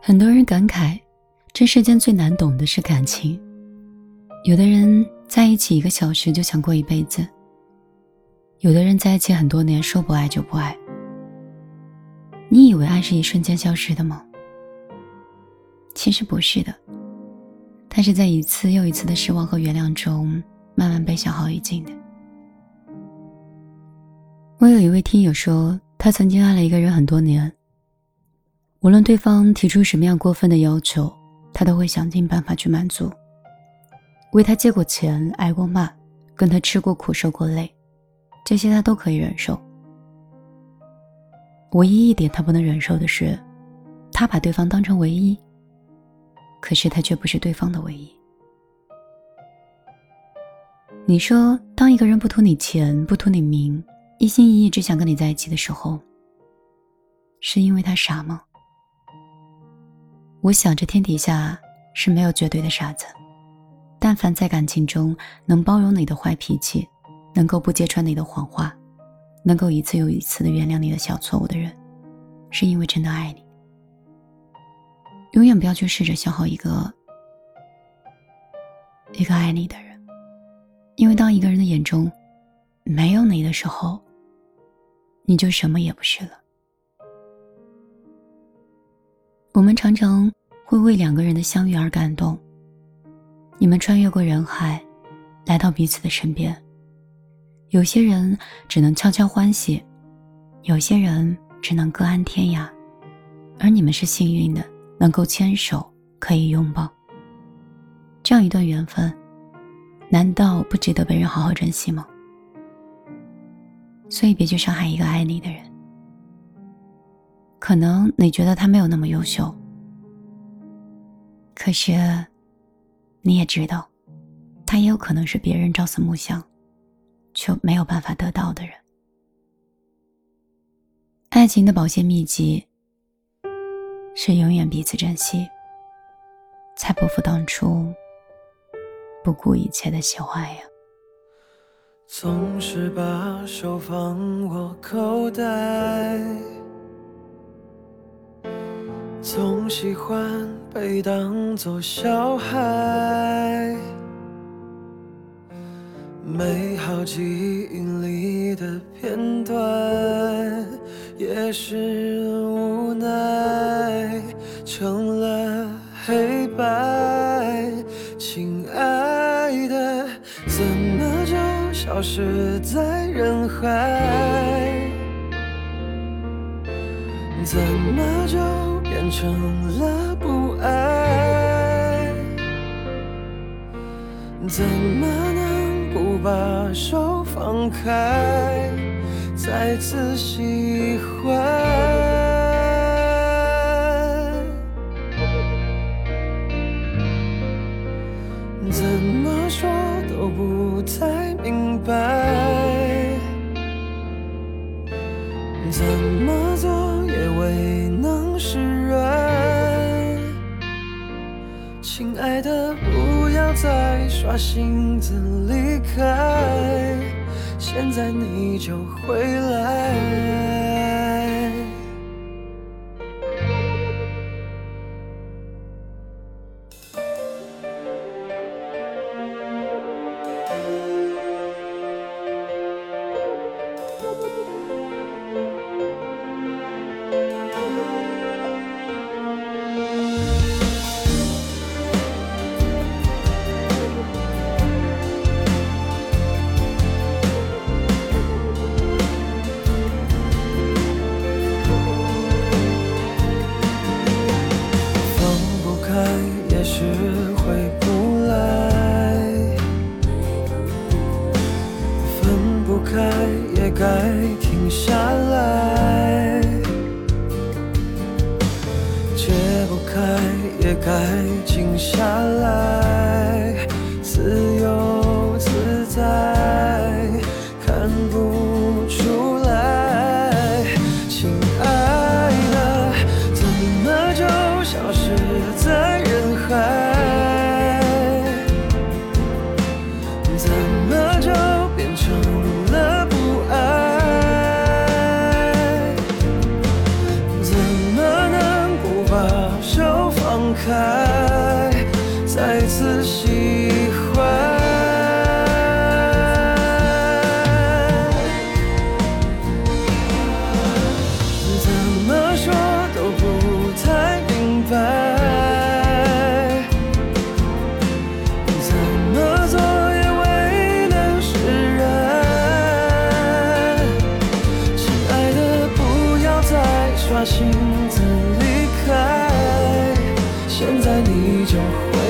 很多人感慨，这世间最难懂的是感情。有的人在一起一个小时就想过一辈子，有的人在一起很多年说不爱就不爱。你以为爱是一瞬间消失的吗？其实不是的，它是在一次又一次的失望和原谅中，慢慢被消耗殆尽的。我有一位听友说，他曾经爱了一个人很多年。无论对方提出什么样过分的要求，他都会想尽办法去满足。为他借过钱，挨过骂，跟他吃过苦，受过累，这些他都可以忍受。唯一一点他不能忍受的是，他把对方当成唯一，可是他却不是对方的唯一。你说，当一个人不图你钱，不图你名，一心一意只想跟你在一起的时候，是因为他傻吗？我想，这天底下是没有绝对的傻子。但凡在感情中能包容你的坏脾气，能够不揭穿你的谎话，能够一次又一次的原谅你的小错误的人，是因为真的爱你。永远不要去试着消耗一个一个爱你的人，因为当一个人的眼中没有你的时候，你就什么也不是了。我们常常会为两个人的相遇而感动。你们穿越过人海，来到彼此的身边。有些人只能悄悄欢喜，有些人只能各安天涯，而你们是幸运的，能够牵手，可以拥抱。这样一段缘分，难道不值得被人好好珍惜吗？所以别去伤害一个爱你的人。可能你觉得他没有那么优秀，可是，你也知道，他也有可能是别人朝思暮想，却没有办法得到的人。爱情的保鲜秘籍是永远彼此珍惜，才不负当初不顾一切的喜欢呀。总是把手放我口袋。总喜欢被当作小孩，美好记忆里的片段，也是无奈成了黑白。消失在人海？怎么就？变成了不爱，怎么能不把手放开，再次喜欢？怎么说都不太明白，怎么做也未能释然。亲爱的，不要再耍性子离开，现在你就回来。怎开也该静下来。现在你就。